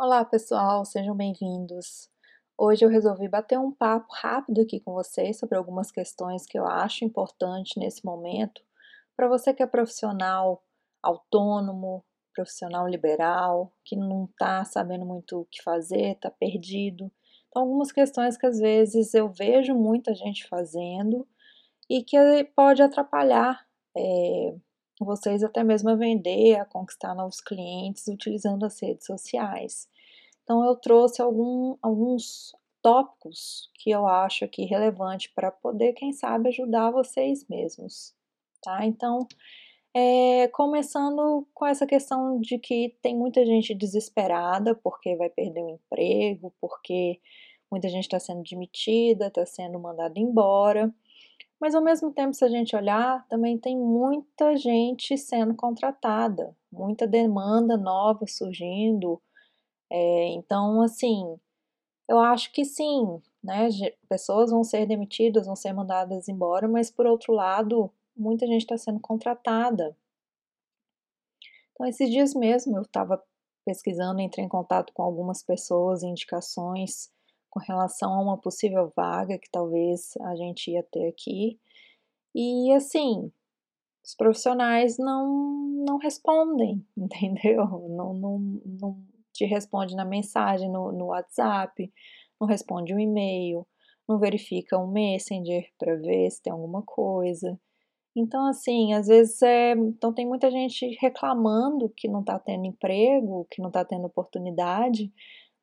Olá pessoal, sejam bem-vindos. Hoje eu resolvi bater um papo rápido aqui com vocês sobre algumas questões que eu acho importante nesse momento para você que é profissional autônomo, profissional liberal, que não está sabendo muito o que fazer, está perdido. Então, algumas questões que às vezes eu vejo muita gente fazendo e que pode atrapalhar é, vocês até mesmo a vender, a conquistar novos clientes utilizando as redes sociais. Então eu trouxe algum, alguns tópicos que eu acho aqui relevante para poder, quem sabe, ajudar vocês mesmos, tá? Então, é, começando com essa questão de que tem muita gente desesperada porque vai perder o emprego, porque muita gente está sendo demitida, está sendo mandada embora. Mas ao mesmo tempo, se a gente olhar, também tem muita gente sendo contratada, muita demanda nova surgindo. É, então, assim, eu acho que sim, né? Pessoas vão ser demitidas, vão ser mandadas embora, mas por outro lado, muita gente está sendo contratada. Então, esses dias mesmo eu estava pesquisando, entrei em contato com algumas pessoas, indicações com relação a uma possível vaga que talvez a gente ia ter aqui. E assim, os profissionais não, não respondem, entendeu? Não, não, não te responde na mensagem no, no WhatsApp, não responde um e-mail, não verifica um Messenger para ver se tem alguma coisa. Então, assim, às vezes é. Então, tem muita gente reclamando que não está tendo emprego, que não está tendo oportunidade,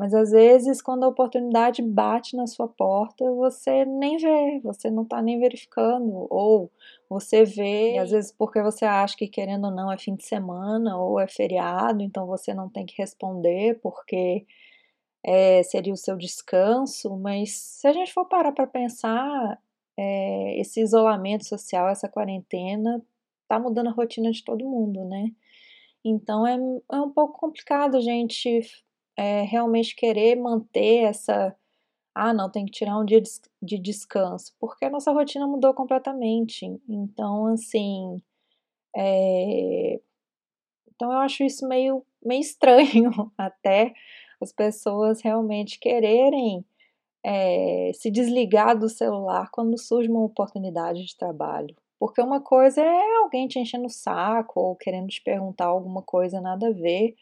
mas às vezes, quando a oportunidade bate na sua porta, você nem vê, você não está nem verificando, ou você vê, às vezes porque você acha que querendo ou não é fim de semana ou é feriado, então você não tem que responder porque é, seria o seu descanso, mas se a gente for parar para pensar, é, esse isolamento social, essa quarentena, tá mudando a rotina de todo mundo, né? Então é, é um pouco complicado a gente é, realmente querer manter essa. Ah, não, tem que tirar um dia de descanso, porque a nossa rotina mudou completamente. Então, assim. É... Então, eu acho isso meio, meio estranho, até as pessoas realmente quererem é, se desligar do celular quando surge uma oportunidade de trabalho. Porque uma coisa é alguém te enchendo o saco ou querendo te perguntar alguma coisa nada a ver,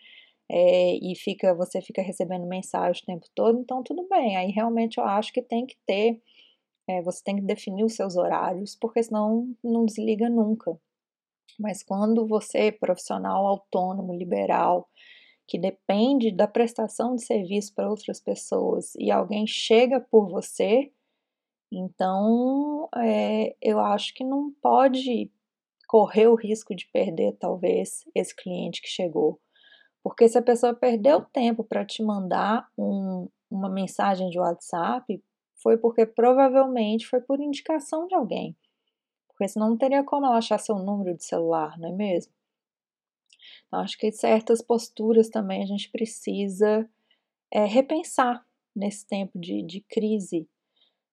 é, e fica você fica recebendo mensagem o tempo todo, então tudo bem. Aí realmente eu acho que tem que ter, é, você tem que definir os seus horários, porque senão não desliga nunca. Mas quando você, profissional autônomo, liberal, que depende da prestação de serviço para outras pessoas e alguém chega por você, então é, eu acho que não pode correr o risco de perder, talvez, esse cliente que chegou. Porque se a pessoa perdeu tempo para te mandar um, uma mensagem de WhatsApp, foi porque provavelmente foi por indicação de alguém. Porque senão não teria como ela achar seu número de celular, não é mesmo? Então, acho que certas posturas também a gente precisa é, repensar nesse tempo de, de crise.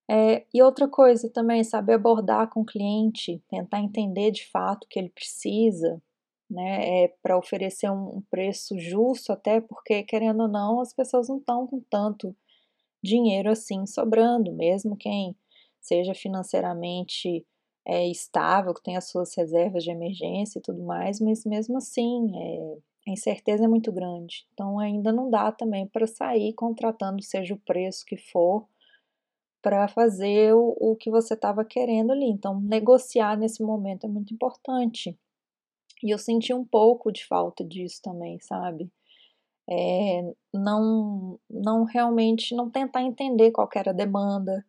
É, e outra coisa também, saber abordar com o cliente, tentar entender de fato o que ele precisa, né, é, para oferecer um, preço justo, até porque, querendo ou não, as pessoas não estão com tanto dinheiro assim sobrando, mesmo quem seja financeiramente é, estável, que tenha suas reservas de emergência e tudo mais, mas mesmo assim é, a incerteza é muito grande. Então ainda não dá também para sair contratando, seja o preço que for, para fazer o, o que você estava querendo ali. Então negociar nesse momento é muito importante. E eu senti um pouco de falta disso também, sabe? É, não, não realmente, não tentar entender qual era a demanda,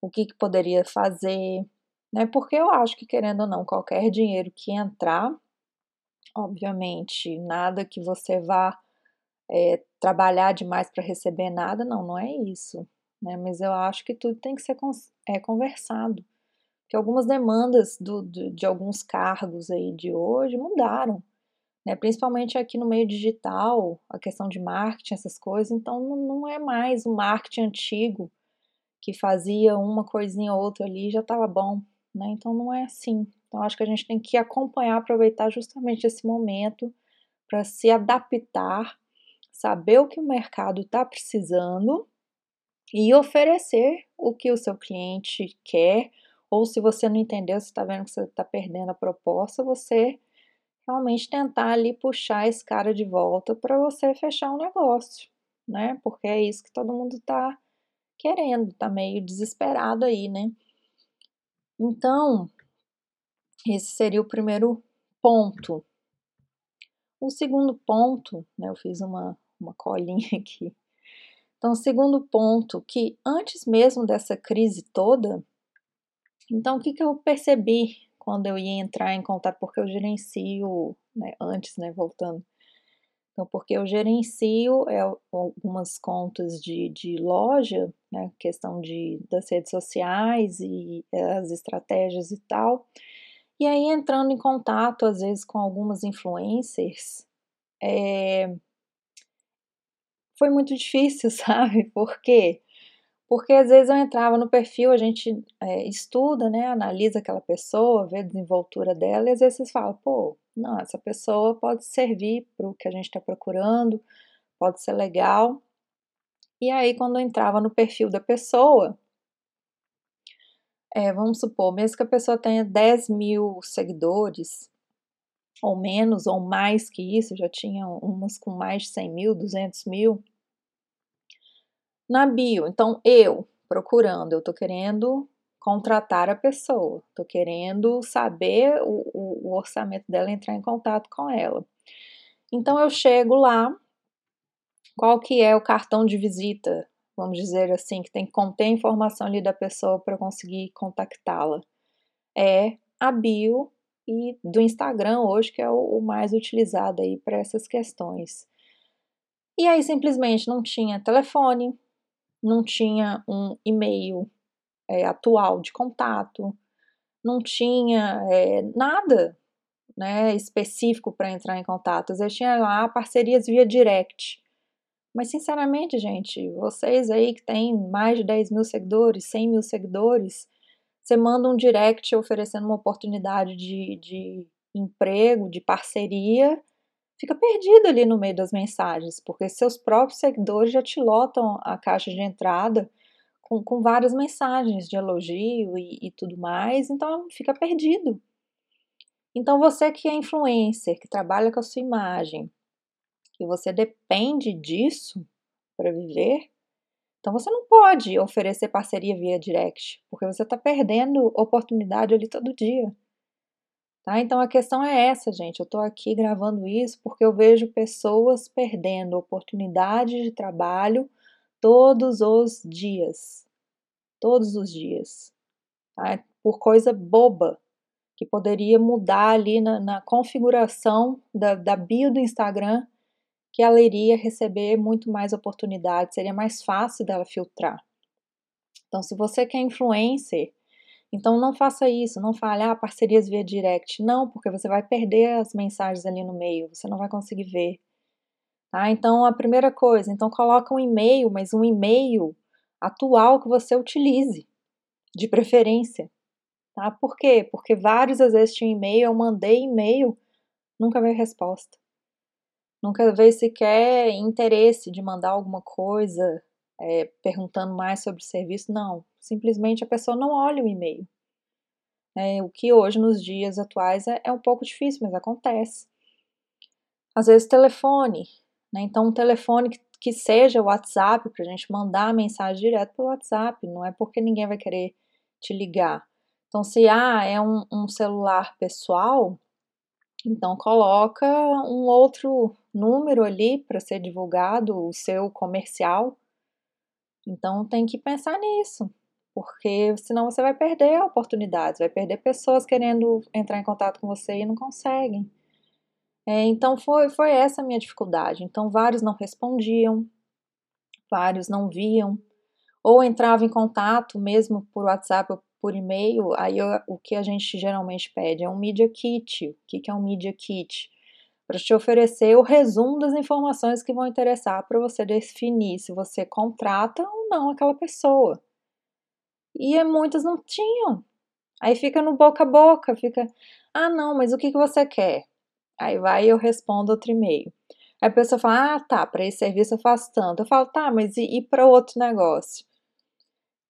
o que, que poderia fazer, né? Porque eu acho que, querendo ou não, qualquer dinheiro que entrar, obviamente, nada que você vá é, trabalhar demais para receber nada, não, não é isso, né? Mas eu acho que tudo tem que ser é, conversado que algumas demandas do, do, de alguns cargos aí de hoje mudaram, né? principalmente aqui no meio digital, a questão de marketing, essas coisas, então não, é mais o marketing antigo que fazia uma coisinha ou outra ali e já estava bom, né? Então não é assim. Então acho que a gente tem que acompanhar, aproveitar justamente esse momento para se adaptar, saber o que o mercado está precisando e oferecer o que o seu cliente quer, ou se você não entendeu, você está vendo que você está perdendo a proposta, você realmente tentar ali puxar esse cara de volta para você fechar um negócio, né? Porque é isso que todo mundo está querendo, tá meio desesperado aí, né? Então, esse seria o primeiro ponto. O segundo ponto, né, eu fiz uma, uma colinha aqui. Então, segundo ponto, que antes mesmo dessa crise toda, então o que, que eu percebi quando eu ia entrar em contato, porque eu gerencio, né, antes, né, voltando, então, porque eu gerencio é, algumas contas de, de loja, né, questão de, das redes sociais e as estratégias e tal, e aí entrando em contato, às vezes, com algumas influencers, é, foi muito difícil, sabe? Por quê? Porque às vezes eu entrava no perfil, a gente é, estuda, né, analisa aquela pessoa, vê a desenvoltura dela, e às vezes você fala, pô, não, essa pessoa pode servir para o que a gente está procurando, pode ser legal. E aí, quando eu entrava no perfil da pessoa, é, vamos supor, mesmo que a pessoa tenha 10 mil seguidores, ou menos, ou mais que isso, já tinha umas com mais de 100 mil, 200 mil, na bio. Então, eu procurando, eu tô querendo contratar a pessoa, tô querendo saber o, o, o orçamento dela, entrar em contato com ela. Então, eu chego lá, qual que é o cartão de visita, vamos dizer assim, que tem que conter a informação ali da pessoa para conseguir contactá-la? É a bio e do Instagram hoje, que é o mais utilizado aí para essas questões. E aí simplesmente não tinha telefone, não tinha um e-mail é, atual de contato, não tinha é, nada né, específico para entrar em contato. Às vezes tinha lá parcerias via direct. Mas, sinceramente, gente, vocês aí que têm mais de 10 mil seguidores, 100 mil seguidores, você manda um direct oferecendo uma oportunidade de, de emprego, de parceria, fica perdido ali no meio das mensagens, porque seus próprios seguidores já te lotam a caixa de entrada com, com várias mensagens de elogio e, e tudo mais, então fica perdido. Então você que é influencer, que trabalha com a sua imagem, e você depende disso para viver, então você não pode oferecer parceria via direct, porque você está perdendo oportunidade ali todo dia. Tá? Então a questão é essa, gente. Eu estou aqui gravando isso porque eu vejo pessoas perdendo oportunidade de trabalho todos os dias. Todos os dias. Tá? Por coisa boba que poderia mudar ali na, na configuração da, da bio do Instagram, que ela iria receber muito mais oportunidades, seria mais fácil dela filtrar. Então, se você quer influencer, então não faça isso, não fale, ah, parcerias via direct. Não, porque você vai perder as mensagens ali no meio, você não vai conseguir ver. Tá? Então a primeira coisa, então coloca um e-mail, mas um e-mail atual que você utilize, de preferência. Tá? Por quê? Porque vários vezes tinham e-mail, eu mandei e-mail, nunca veio resposta. Nunca veio sequer interesse de mandar alguma coisa, é, perguntando mais sobre o serviço, não. Simplesmente a pessoa não olha o e-mail. É, o que hoje, nos dias atuais, é, é um pouco difícil, mas acontece. Às vezes, telefone. Né? Então, um telefone que, que seja WhatsApp, para a gente mandar a mensagem direto pelo WhatsApp, não é porque ninguém vai querer te ligar. Então, se ah, é um, um celular pessoal, então coloca um outro número ali para ser divulgado, o seu comercial, então tem que pensar nisso, porque senão você vai perder oportunidades, vai perder pessoas querendo entrar em contato com você e não conseguem. É, então foi, foi essa a minha dificuldade. Então vários não respondiam, vários não viam, ou entravam em contato mesmo por WhatsApp ou por e-mail. Aí eu, o que a gente geralmente pede é um Media Kit. O que, que é um Media Kit? para te oferecer o resumo das informações que vão interessar para você definir se você contrata ou não aquela pessoa. E muitas não tinham. Aí fica no boca a boca, fica, ah não, mas o que, que você quer? Aí vai eu respondo outro e-mail. Aí a pessoa fala: "Ah, tá, para esse serviço eu faço tanto". Eu falo: "Tá, mas e, e para outro negócio?".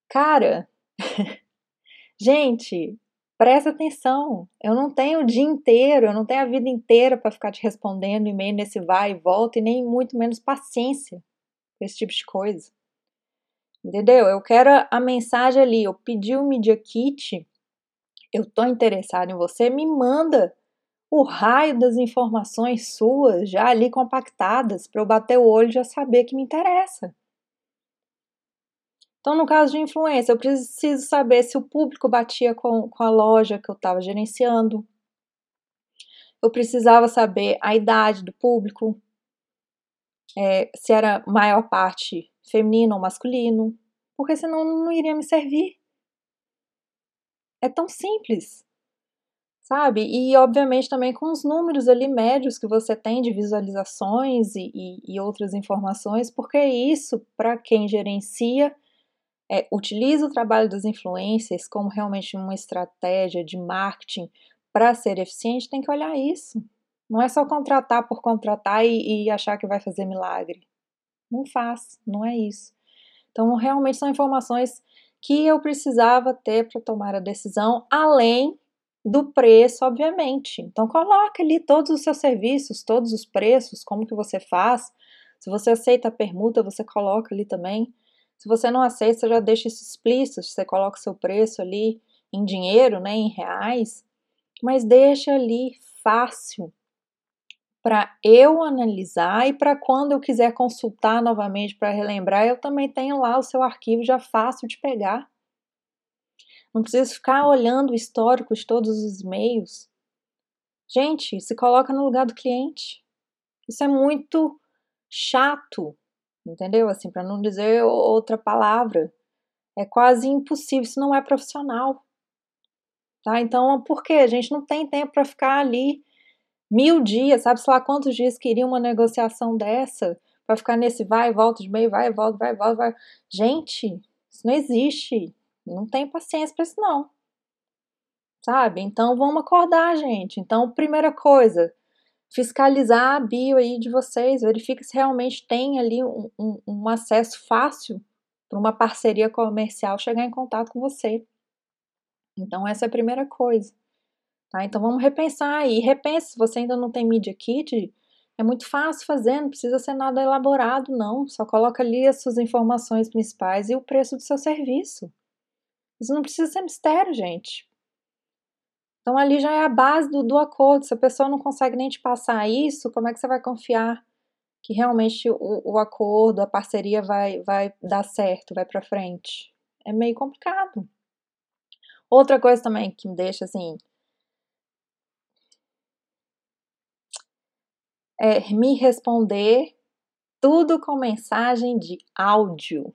Cara, gente, presta atenção. Eu não tenho o dia inteiro, eu não tenho a vida inteira para ficar te respondendo e-mail nesse vai e volta e nem muito menos paciência com esse tipo de coisa. Entendeu? Eu quero a mensagem ali, eu pedi o Media Kit, eu tô interessado em você, me manda o raio das informações suas já ali compactadas para eu bater o olho e já saber que me interessa. Então, no caso de influência, eu preciso saber se o público batia com, com a loja que eu estava gerenciando. Eu precisava saber a idade do público, é, se era maior parte feminino ou masculino, porque senão não iria me servir. É tão simples sabe? E obviamente também com os números ali médios que você tem de visualizações e, e, e outras informações, porque isso, para quem gerencia, é, utiliza o trabalho dos influencers como realmente uma estratégia de marketing para ser eficiente, tem que olhar isso. Não é só contratar por contratar e, e achar que vai fazer milagre. Não faz, não é isso. Então, realmente são informações que eu precisava ter para tomar a decisão, além do preço, obviamente. Então coloca ali todos os seus serviços, todos os preços, como que você faz. Se você aceita a permuta, você coloca ali também. Se você não aceita, você já deixa isso explícito, você coloca o seu preço ali em dinheiro, né, em reais, mas deixa ali fácil para eu analisar e para quando eu quiser consultar novamente para relembrar, eu também tenho lá o seu arquivo já fácil de pegar. Não precisa ficar olhando o histórico de todos os e-mails. Gente, se coloca no lugar do cliente. Isso é muito chato, entendeu? Assim, para não dizer outra palavra. É quase impossível, isso não é profissional. Tá? Então, por quê? A gente não tem tempo para ficar ali mil dias, sabe se lá quantos dias queria uma negociação dessa, para ficar nesse vai e volta de meio, vai e volta, vai e volta, vai. Gente, isso não existe. Não tem paciência para isso, não. Sabe? Então vamos acordar, gente. Então, primeira coisa, fiscalizar a bio aí de vocês, verifica se realmente tem ali um, um, um acesso fácil para uma parceria comercial chegar em contato com você. Então, essa é a primeira coisa. Tá? Então, vamos repensar aí. Repense, se você ainda não tem Media Kit, é muito fácil fazer, não precisa ser nada elaborado, não. Só coloca ali as suas informações principais e o preço do seu serviço. Isso não precisa ser mistério, gente. Então ali já é a base do, do acordo. Se a pessoa não consegue nem te passar isso, como é que você vai confiar que realmente o, o acordo, a parceria vai, vai dar certo, vai para frente? É meio complicado. Outra coisa também que me deixa assim. É me responder tudo com mensagem de áudio.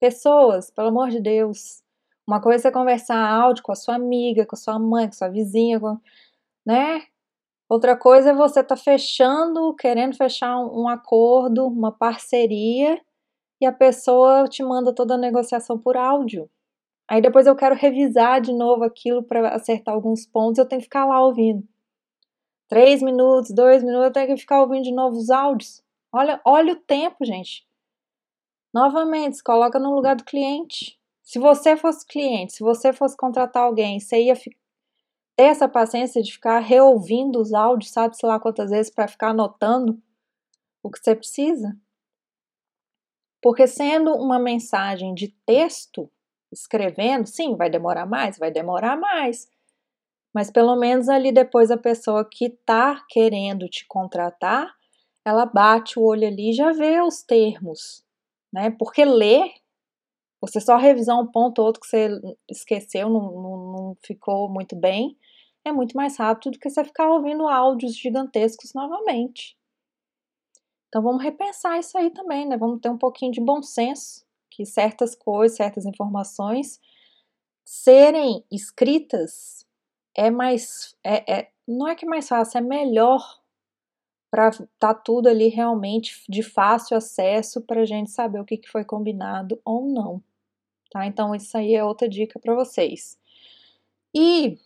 Pessoas, pelo amor de Deus, uma coisa é conversar áudio com a sua amiga, com a sua mãe, com a sua vizinha, com, né? Outra coisa é você estar tá fechando, querendo fechar um, um acordo, uma parceria, e a pessoa te manda toda a negociação por áudio. Aí depois eu quero revisar de novo aquilo para acertar alguns pontos, eu tenho que ficar lá ouvindo. Três minutos, dois minutos, tenho que ficar ouvindo de novo os áudios. Olha, olha o tempo, gente. Novamente, se coloca no lugar do cliente. Se você fosse cliente, se você fosse contratar alguém, você ia ter essa paciência de ficar reouvindo os áudios, sabe, sei lá quantas vezes, para ficar anotando o que você precisa? Porque sendo uma mensagem de texto, escrevendo, sim, vai demorar mais, vai demorar mais. Mas pelo menos ali depois a pessoa que está querendo te contratar, ela bate o olho ali e já vê os termos, né? Porque ler você só revisar um ponto ou outro que você esqueceu, não, não, não ficou muito bem, é muito mais rápido do que você ficar ouvindo áudios gigantescos novamente. Então vamos repensar isso aí também, né? Vamos ter um pouquinho de bom senso, que certas coisas, certas informações serem escritas é mais, é, é não é que é mais fácil, é melhor para tá tudo ali realmente de fácil acesso para a gente saber o que, que foi combinado ou não tá? Então, isso aí é outra dica para vocês. E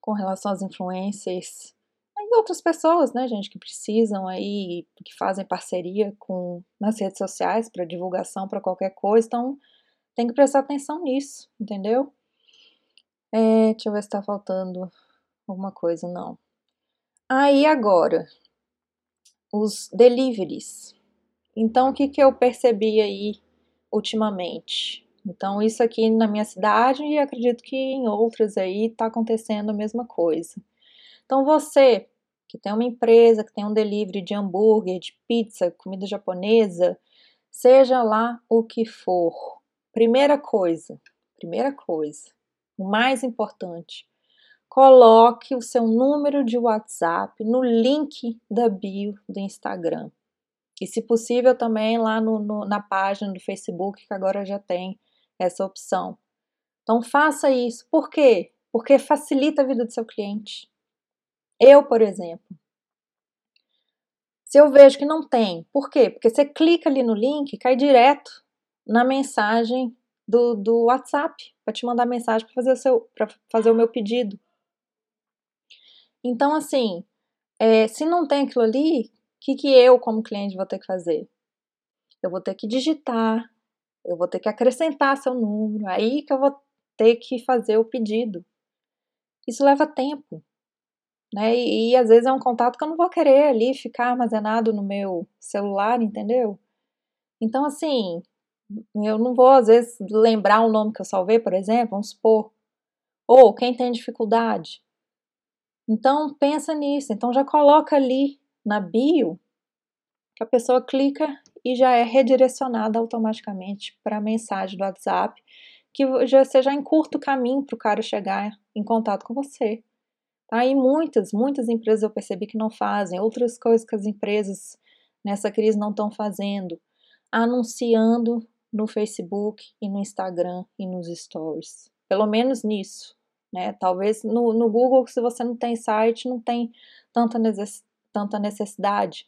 com relação às influências, e outras pessoas, né, gente, que precisam aí, que fazem parceria com nas redes sociais para divulgação para qualquer coisa, então tem que prestar atenção nisso, entendeu? É, deixa eu ver se tá faltando alguma coisa, não. Aí agora, os deliveries. Então, o que, que eu percebi aí ultimamente? Então, isso aqui na minha cidade e acredito que em outras aí tá acontecendo a mesma coisa. Então, você que tem uma empresa, que tem um delivery de hambúrguer, de pizza, comida japonesa, seja lá o que for. Primeira coisa, primeira coisa, o mais importante, coloque o seu número de WhatsApp no link da bio do Instagram. E, se possível, também lá no, no, na página do Facebook, que agora já tem essa opção. Então, faça isso. Por quê? Porque facilita a vida do seu cliente. Eu, por exemplo, se eu vejo que não tem, por quê? Porque você clica ali no link, cai direto na mensagem do, do WhatsApp para te mandar mensagem para fazer o seu para fazer o meu pedido. Então, assim, é, se não tem aquilo ali, o que, que eu, como cliente, vou ter que fazer? Eu vou ter que digitar, eu vou ter que acrescentar seu número, aí que eu vou ter que fazer o pedido. Isso leva tempo, né? E, e às vezes é um contato que eu não vou querer ali ficar armazenado no meu celular, entendeu? Então, assim, eu não vou, às vezes, lembrar o nome que eu salvei, por exemplo, vamos supor. Ou quem tem dificuldade. Então, pensa nisso. Então, já coloca ali na bio que a pessoa clica e já é redirecionada automaticamente para a mensagem do WhatsApp, que já seja em curto caminho para o cara chegar em contato com você. Tá? Muitas, muitas empresas eu percebi que não fazem, outras coisas que as empresas nessa crise não estão fazendo, anunciando no Facebook e no Instagram e nos stories. Pelo menos nisso. Né? Talvez no, no Google, se você não tem site, não tem tanta, necess, tanta necessidade.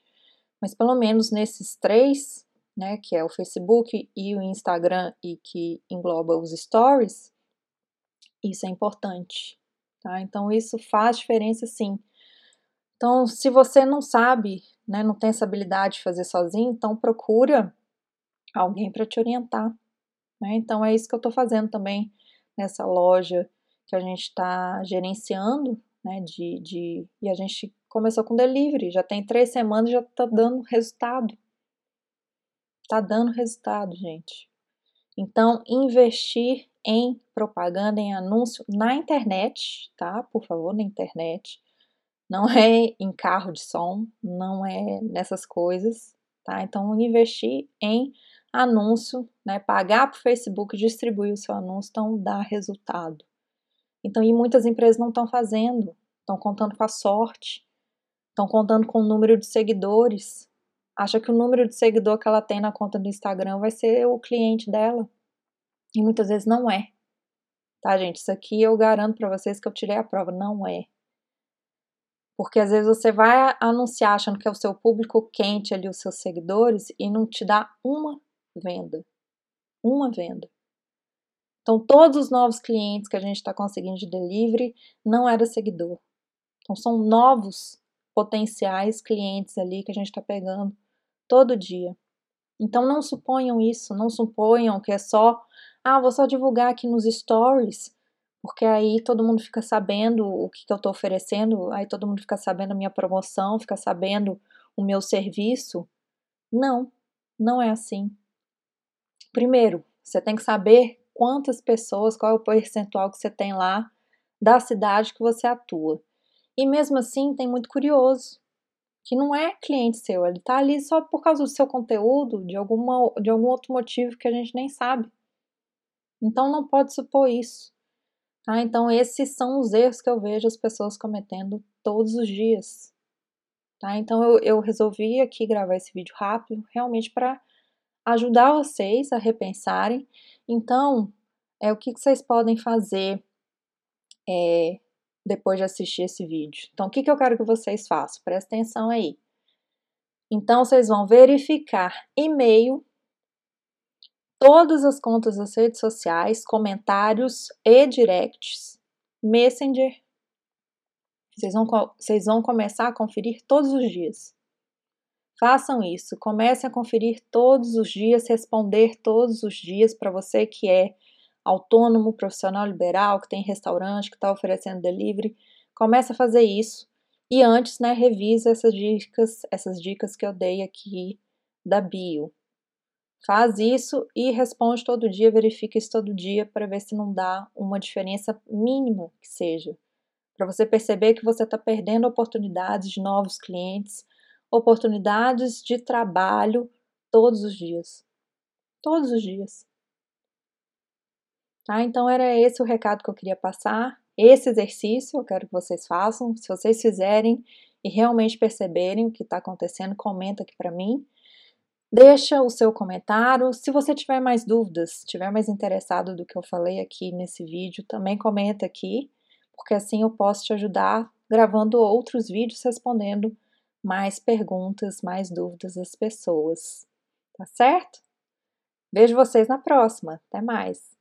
Mas pelo menos nesses três, né, que é o Facebook e o Instagram e que engloba os stories, isso é importante. Tá? Então isso faz diferença sim. Então, se você não sabe, né, não tem essa habilidade de fazer sozinho, então procura alguém para te orientar. Né? Então é isso que eu estou fazendo também nessa loja que a gente está gerenciando, né? De, de, e a gente começou com delivery, já tem três semanas já está dando resultado. Está dando resultado, gente. Então, investir em propaganda, em anúncio na internet, tá? Por favor, na internet. Não é em carro de som, não é nessas coisas, tá? Então, investir em anúncio, né, pagar para o Facebook distribuir o seu anúncio, então dá resultado. Então, e muitas empresas não estão fazendo, estão contando com a sorte, estão contando com o número de seguidores, acha que o número de seguidor que ela tem na conta do Instagram vai ser o cliente dela. E muitas vezes não é. Tá, gente? Isso aqui eu garanto para vocês que eu tirei a prova, não é. Porque às vezes você vai anunciar achando que é o seu público quente ali, os seus seguidores, e não te dá uma venda. Uma venda. Então, todos os novos clientes que a gente está conseguindo de delivery não era seguidor. Então, são novos potenciais clientes ali que a gente está pegando todo dia. Então, não suponham isso, não suponham que é só, ah, vou só divulgar aqui nos stories, porque aí todo mundo fica sabendo o que, que eu estou oferecendo, aí todo mundo fica sabendo a minha promoção, fica sabendo o meu serviço. Não, não é assim. Primeiro, você tem que saber quantas pessoas, qual é o percentual que você tem lá da cidade que você atua. E mesmo assim, tem muito curioso, que não é cliente seu, ele está ali só por causa do seu conteúdo, de, alguma, de algum outro motivo que a gente nem sabe. Então não pode supor isso. Tá? Então esses são os erros que eu vejo as pessoas cometendo todos os dias. Tá? Então eu, eu resolvi aqui gravar esse vídeo rápido, realmente para ajudar vocês a repensarem. Então, é o que, vocês podem fazer é, depois de assistir esse vídeo. Então, o que, que eu quero que vocês façam? Presta atenção aí. Então, vocês vão verificar e-mail, todas as contas das redes sociais, comentários e directs, Messenger, Vocês vão, vocês vão começar a conferir todos os dias. Façam isso, comecem a conferir todos os dias, responder todos os dias para você que é autônomo, profissional liberal, que tem restaurante, que está oferecendo delivery. Comece a fazer isso e antes, né, revisa essas dicas, essas dicas que eu dei aqui da bio. Faz isso e responde todo dia, verifica isso todo dia para ver se não dá uma diferença mínima que seja. Para você perceber que você está perdendo oportunidades de novos clientes, oportunidades de trabalho todos os dias. Todos os dias. Tá? Então era esse o recado que eu queria passar. Esse exercício eu quero que vocês façam. Se vocês fizerem e realmente perceberem o que está acontecendo, comenta aqui para mim. Deixa o seu comentário. Se você tiver mais dúvidas, tiver mais interessado do que eu falei aqui nesse vídeo, também comenta aqui, porque assim eu posso te ajudar gravando outros vídeos respondendo mais perguntas, mais dúvidas das pessoas. Tá certo? Vejo vocês na próxima. Até mais!